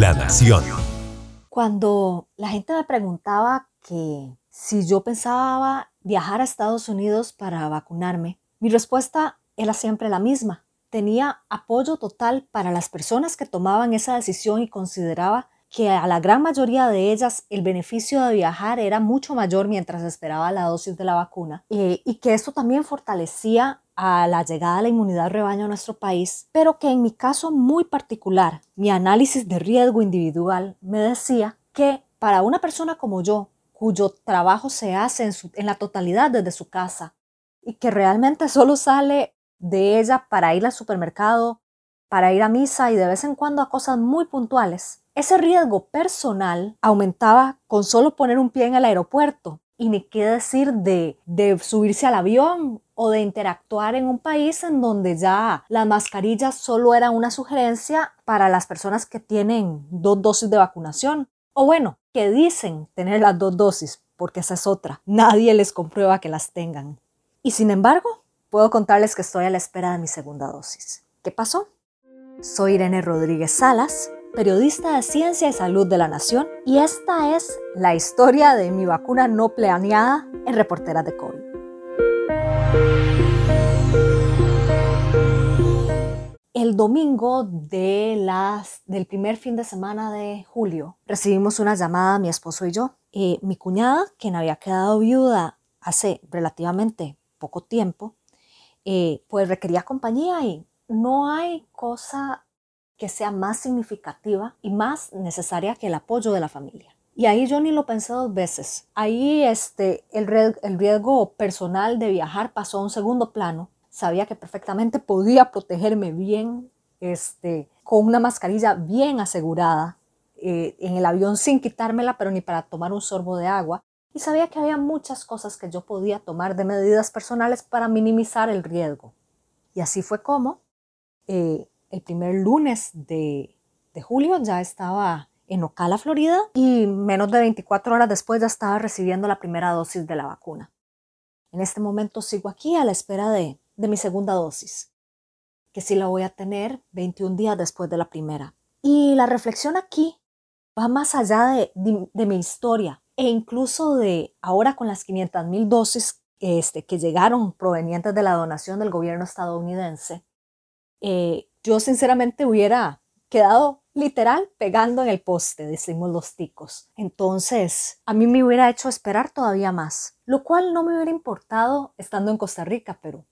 La Nación. Cuando la gente me preguntaba que si yo pensaba viajar a Estados Unidos para vacunarme, mi respuesta era siempre la misma. Tenía apoyo total para las personas que tomaban esa decisión y consideraba que a la gran mayoría de ellas el beneficio de viajar era mucho mayor mientras esperaba la dosis de la vacuna eh, y que esto también fortalecía a la llegada de la inmunidad rebaño a nuestro país, pero que en mi caso muy particular, mi análisis de riesgo individual me decía que para una persona como yo, cuyo trabajo se hace en, la totalidad desde su casa y que realmente solo sale de ella para ir al supermercado, para ir a misa y de vez en cuando a cosas muy puntuales, ese riesgo personal aumentaba con solo poner un pie en el aeropuerto. Y ni qué decir de, de subirse al avión o de interactuar en un país en donde ya las mascarillas solo era una sugerencia para las personas que tienen dos dosis de vacunación. O bueno, que dicen tener las dos dosis, porque esa es otra. Nadie les comprueba que las tengan. Y sin embargo, puedo contarles que estoy a la espera de mi segunda dosis. ¿Qué pasó? Soy Irene Rodríguez Salas, periodista de Ciencia y Salud de la Nación, y esta es la historia de mi vacuna no planeada en Reporteras de COVID. El domingo de las, del primer fin de semana de julio recibimos una llamada, mi esposo y yo. Eh, mi cuñada, quien había quedado viuda hace relativamente poco tiempo, eh, pues requería compañía y no hay cosa que sea más significativa y más necesaria que el apoyo de la familia. Y ahí yo ni lo pensé dos veces. Ahí este, el, el riesgo personal de viajar pasó a un segundo plano. Sabía que perfectamente podía protegerme bien, este, con una mascarilla bien asegurada eh, en el avión sin quitármela, pero ni para tomar un sorbo de agua. Y sabía que había muchas cosas que yo podía tomar de medidas personales para minimizar el riesgo. Y así fue como eh, el primer lunes de, julio ya estaba en Ocala, Florida, y menos de 24 horas después ya estaba recibiendo la primera dosis de la vacuna. En este momento sigo aquí a la espera de, mi segunda dosis, que sí la voy a tener 21 días después de la primera. Y la reflexión aquí va más allá de, mi historia e incluso de ahora con las 500 mil dosis este, que llegaron provenientes de la donación del gobierno estadounidense. Eh, yo sinceramente hubiera quedado literal pegando en el poste, decimos los ticos. Entonces, a mí me hubiera hecho esperar todavía más, lo cual no me hubiera importado estando en Costa Rica, pero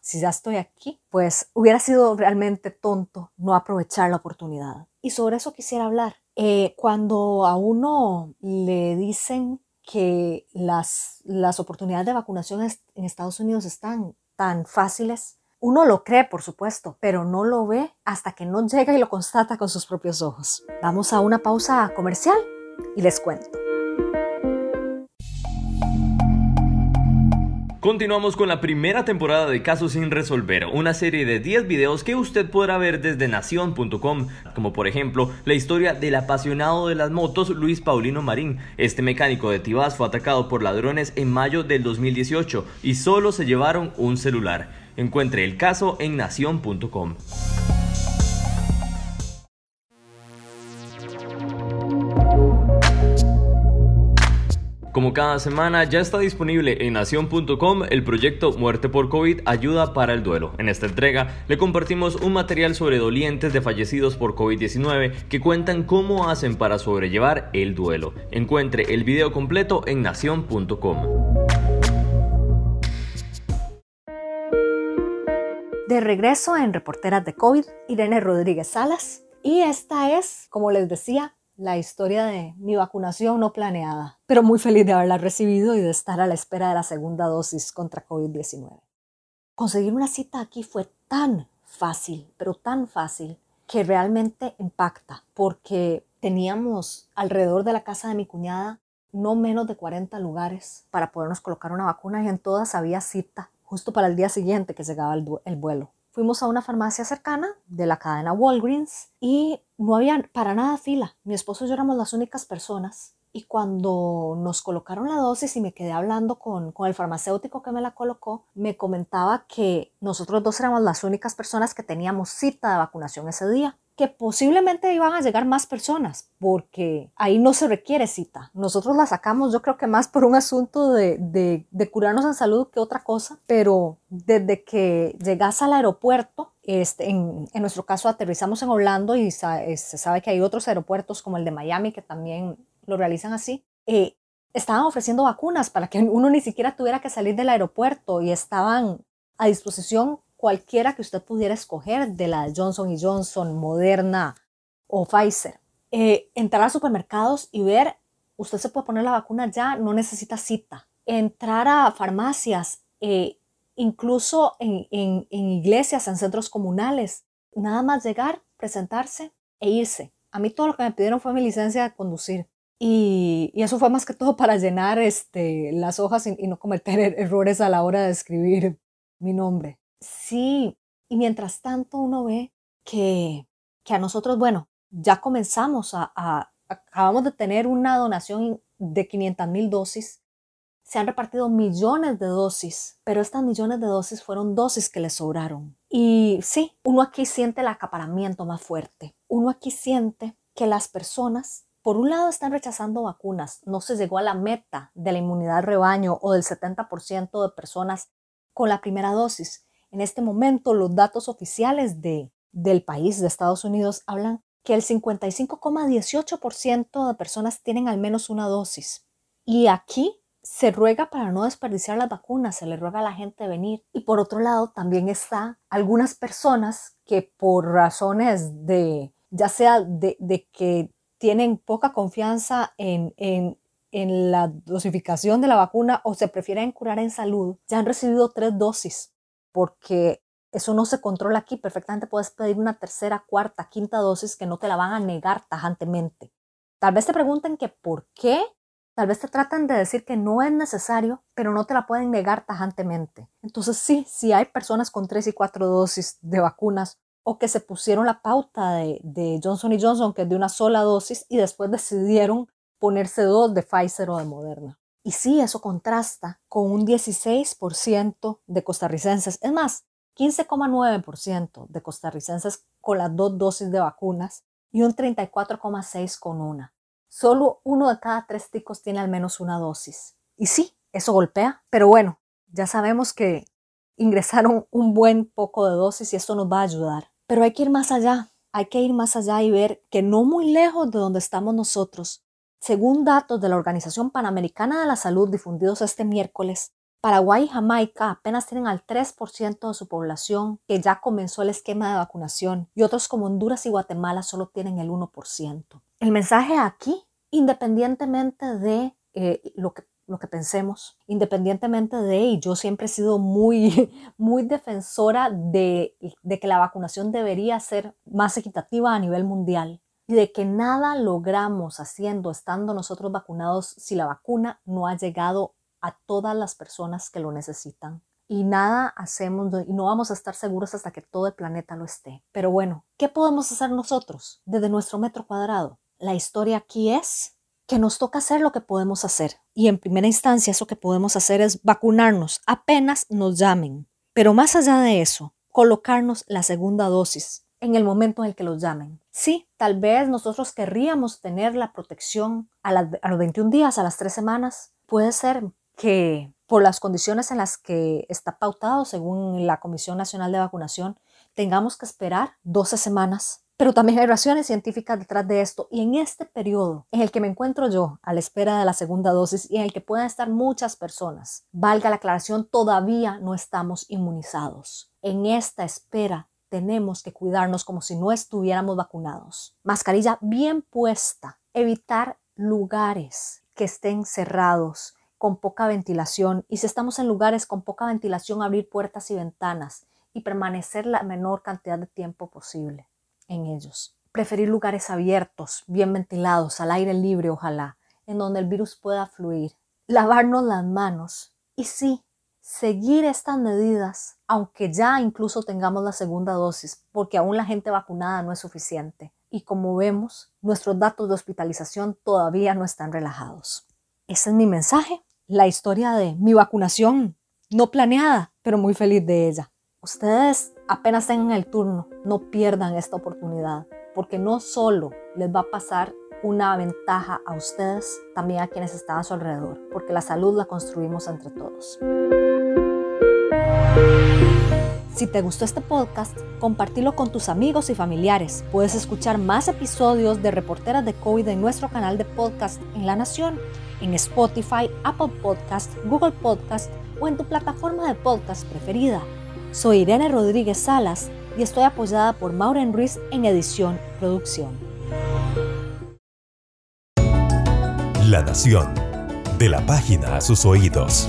si ya estoy aquí, pues hubiera sido realmente tonto no aprovechar la oportunidad. Y sobre eso quisiera hablar. Eh, cuando a uno le dicen que las, las oportunidades de vacunación en Estados Unidos están tan fáciles, uno lo cree, por supuesto, pero no lo ve hasta que no llega y lo constata con sus propios ojos. Vamos a una pausa comercial y les cuento. Continuamos con la primera temporada de Casos sin resolver, una serie de 10 videos que usted podrá ver desde nación.com, como por ejemplo la historia del apasionado de las motos Luis Paulino Marín. Este mecánico de Tibás fue atacado por ladrones en mayo del 2018 y solo se llevaron un celular. Encuentre el caso en nación.com. Como cada semana ya está disponible en nación.com el proyecto Muerte por COVID Ayuda para el Duelo. En esta entrega le compartimos un material sobre dolientes de fallecidos por COVID-19 que cuentan cómo hacen para sobrellevar el duelo. Encuentre el video completo en nación.com. De regreso en Reporteras de COVID, Irene Rodríguez Salas. Y esta es, como les decía, la historia de mi vacunación no planeada, pero muy feliz de haberla recibido y de estar a la espera de la segunda dosis contra COVID-19. Conseguir una cita aquí fue tan fácil, pero tan fácil, que realmente impacta, porque teníamos alrededor de la casa de mi cuñada no menos de 40 lugares para podernos colocar una vacuna y en todas había cita justo para el día siguiente que llegaba el, vuelo. Fuimos a una farmacia cercana de la cadena Walgreens y no había para nada fila. Mi esposo y yo éramos las únicas personas. Y cuando nos colocaron la dosis y me quedé hablando con, con el farmacéutico que me la colocó, me comentaba que nosotros dos éramos las únicas personas que teníamos cita de vacunación ese día que posiblemente iban a llegar más personas, porque ahí no se requiere cita. Nosotros la sacamos, yo creo que más por un asunto de, de, curarnos en salud que otra cosa, pero desde que llegas al aeropuerto, este, en, en, nuestro caso aterrizamos en Orlando y se sabe que hay otros aeropuertos como el de Miami que también lo realizan así. Eh, estaban ofreciendo vacunas para que uno ni siquiera tuviera que salir del aeropuerto y estaban a disposición cualquiera que usted pudiera escoger de la Johnson Johnson, Moderna o Pfizer. Eh, entrar a supermercados y ver, usted se puede poner la vacuna ya, no necesita cita. Entrar a farmacias, eh, incluso en, en, iglesias, en centros comunales. Nada más llegar, presentarse e irse. A mí todo lo que me pidieron fue mi licencia de conducir. Y, y eso fue más que todo para llenar este, las hojas y, y no cometer er-, errores a la hora de escribir mi nombre. Sí, y mientras tanto uno ve que, que a nosotros, bueno, ya comenzamos a, acabamos de tener una donación de 500 mil dosis, se han repartido millones de dosis, pero estas millones de dosis fueron dosis que le sobraron. Y sí, uno aquí siente el acaparamiento más fuerte. Uno aquí siente que las personas, por un lado, están rechazando vacunas. No se llegó a la meta de la inmunidad rebaño o del 70% de personas con la primera dosis. En este momento, los datos oficiales de, del país, de Estados Unidos, hablan que el 55,18% de personas tienen al menos una dosis. Y aquí se ruega para no desperdiciar las vacunas, se le ruega a la gente venir. Y por otro lado, también está algunas personas que por razones de, ya sea de, que tienen poca confianza en, en la dosificación de la vacuna o se prefieren curar en salud, ya han recibido tres dosis porque eso no se controla aquí. Perfectamente puedes pedir una tercera, cuarta, quinta dosis que no te la van a negar tajantemente. Tal vez te pregunten que por qué, tal vez te tratan de decir que no es necesario, pero no te la pueden negar tajantemente. Entonces sí, si hay personas con tres y cuatro dosis de vacunas o que se pusieron la pauta de, de Johnson Johnson, que es de una sola dosis, y después decidieron ponerse dos de Pfizer o de Moderna. Y sí, eso contrasta con un 16% de costarricenses, es más, 15,9% de costarricenses con las dos dosis de vacunas y un 34,6% con una. Solo uno de cada tres ticos tiene al menos una dosis. Y sí, eso golpea, pero bueno, ya sabemos que ingresaron un buen poco de dosis y esto nos va a ayudar. Pero hay que ir más allá, hay que ir más allá y ver que no muy lejos de donde estamos nosotros, según datos de la Organización Panamericana de la Salud difundidos este miércoles, Paraguay y Jamaica apenas tienen al 3% de su población que ya comenzó el esquema de vacunación y otros como Honduras y Guatemala solo tienen el 1%. El mensaje aquí, independientemente de eh, lo que lo que pensemos, independientemente de, y yo siempre he sido muy, muy defensora de, de, que la vacunación debería ser más equitativa a nivel mundial y de que nada logramos haciendo, estando nosotros vacunados, si la vacuna no ha llegado a todas las personas que lo necesitan. Y nada hacemos y no vamos a estar seguros hasta que todo el planeta lo esté. Pero bueno, ¿qué podemos hacer nosotros desde nuestro metro cuadrado? La historia aquí es que nos toca hacer lo que podemos hacer. Y en primera instancia eso que podemos hacer es vacunarnos apenas nos llamen. Pero más allá de eso, colocarnos la segunda dosis en el momento en el que los llamen. Sí, tal vez nosotros querríamos tener la protección a, los 21 días, a las 3 semanas. Puede ser que por las condiciones en las que está pautado según la Comisión Nacional de Vacunación, tengamos que esperar 12 semanas. Pero también hay razones científicas detrás de esto y en este periodo en el que me encuentro yo a la espera de la segunda dosis y en el que puedan estar muchas personas, valga la aclaración, todavía no estamos inmunizados. En esta espera tenemos que cuidarnos como si no estuviéramos vacunados. Mascarilla bien puesta, evitar lugares que estén cerrados, con poca ventilación y si estamos en lugares con poca ventilación, abrir puertas y ventanas y permanecer la menor cantidad de tiempo posible en ellos. Preferir lugares abiertos, bien ventilados, al aire libre ojalá, en donde el virus pueda fluir. Lavarnos las manos. Y sí, seguir estas medidas, aunque ya incluso tengamos la segunda dosis, porque aún la gente vacunada no es suficiente. Y como vemos, nuestros datos de hospitalización todavía no están relajados. Ese es mi mensaje, la historia de mi vacunación, no planeada, pero muy feliz de ella. Ustedes apenas tengan el turno, no pierdan esta oportunidad. porque no solo les va a pasar una ventaja a ustedes, también a quienes están a su alrededor, porque la salud la construimos entre todos. Si te gustó este podcast, compartilo con tus amigos y familiares. Puedes escuchar más episodios de Reporteras de COVID en nuestro canal de podcast en La Nación, en Spotify, Apple Podcast, Google Podcast o en tu plataforma de podcast preferida. Soy Irene Rodríguez Salas y estoy apoyada por Maureen Ruiz en edición producción. La Nación, de la página a sus oídos.